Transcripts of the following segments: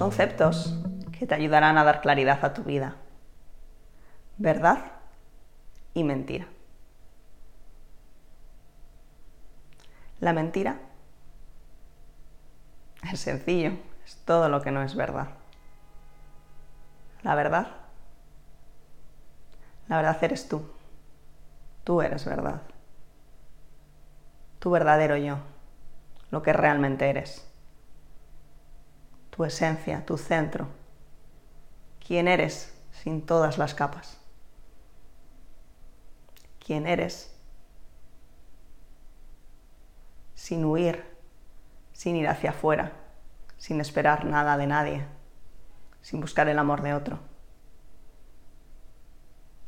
conceptos que te ayudarán a dar claridad a tu vida. Verdad y mentira. La mentira es sencillo, es todo lo que no es verdad. La verdad, la verdad eres tú. Tú eres verdad. Tu verdadero yo, lo que realmente eres. Tu esencia, tu centro. Quién eres sin todas las capas. Quién eres sin huir, sin ir hacia afuera, sin esperar nada de nadie, sin buscar el amor de otro,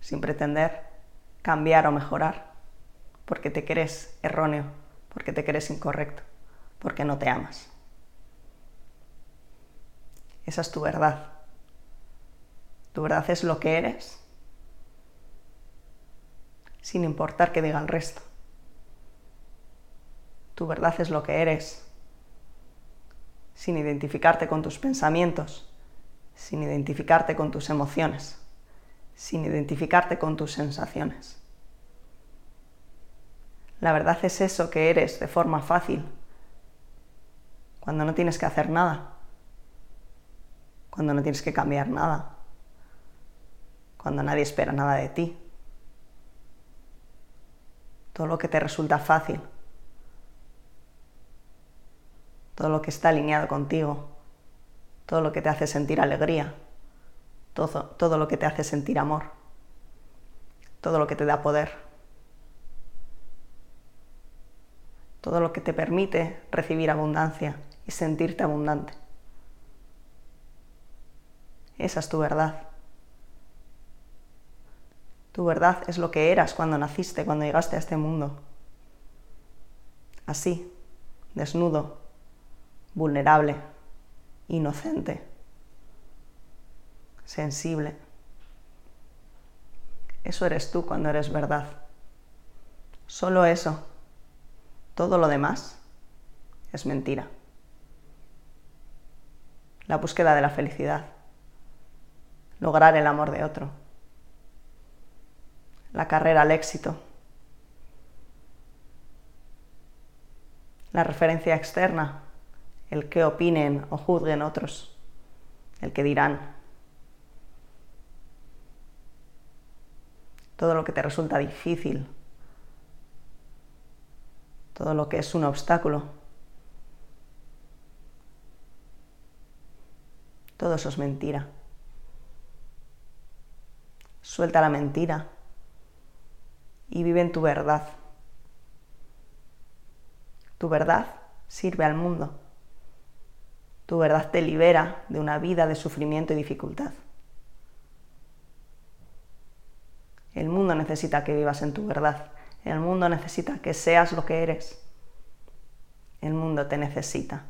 sin pretender cambiar o mejorar, porque te crees erróneo, porque te crees incorrecto, porque no te amas. Esa es tu verdad. Tu verdad es lo que eres, sin importar qué diga el resto. Tu verdad es lo que eres, sin identificarte con tus pensamientos, sin identificarte con tus emociones, sin identificarte con tus sensaciones. La verdad es eso que eres de forma fácil, cuando no tienes que hacer nada, cuando no tienes que cambiar nada, cuando nadie espera nada de ti. Todo lo que te resulta fácil, todo lo que está alineado contigo, todo lo que te hace sentir alegría, todo, todo lo que te hace sentir amor, todo lo que te da poder, todo lo que te permite recibir abundancia y sentirte abundante. Esa es tu verdad. Tu verdad es lo que eras cuando naciste, cuando llegaste a este mundo. Así, desnudo, vulnerable, inocente, sensible. Eso eres tú cuando eres verdad. Solo eso. Todo lo demás es mentira. La búsqueda de la felicidad. Lograr el amor de otro. La carrera al éxito. La referencia externa el que opinen o juzguen otros, el que dirán. Todo lo que te resulta difícil, todo lo que es un obstáculo, todo eso es mentira. Suelta la mentira y vive en tu verdad. Tu verdad sirve al mundo. Tu verdad te libera de una vida de sufrimiento y dificultad. El mundo necesita que vivas en tu verdad. El mundo necesita que seas lo que eres. El mundo te necesita.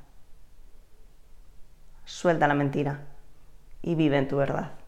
Suelta la mentira y vive en tu verdad.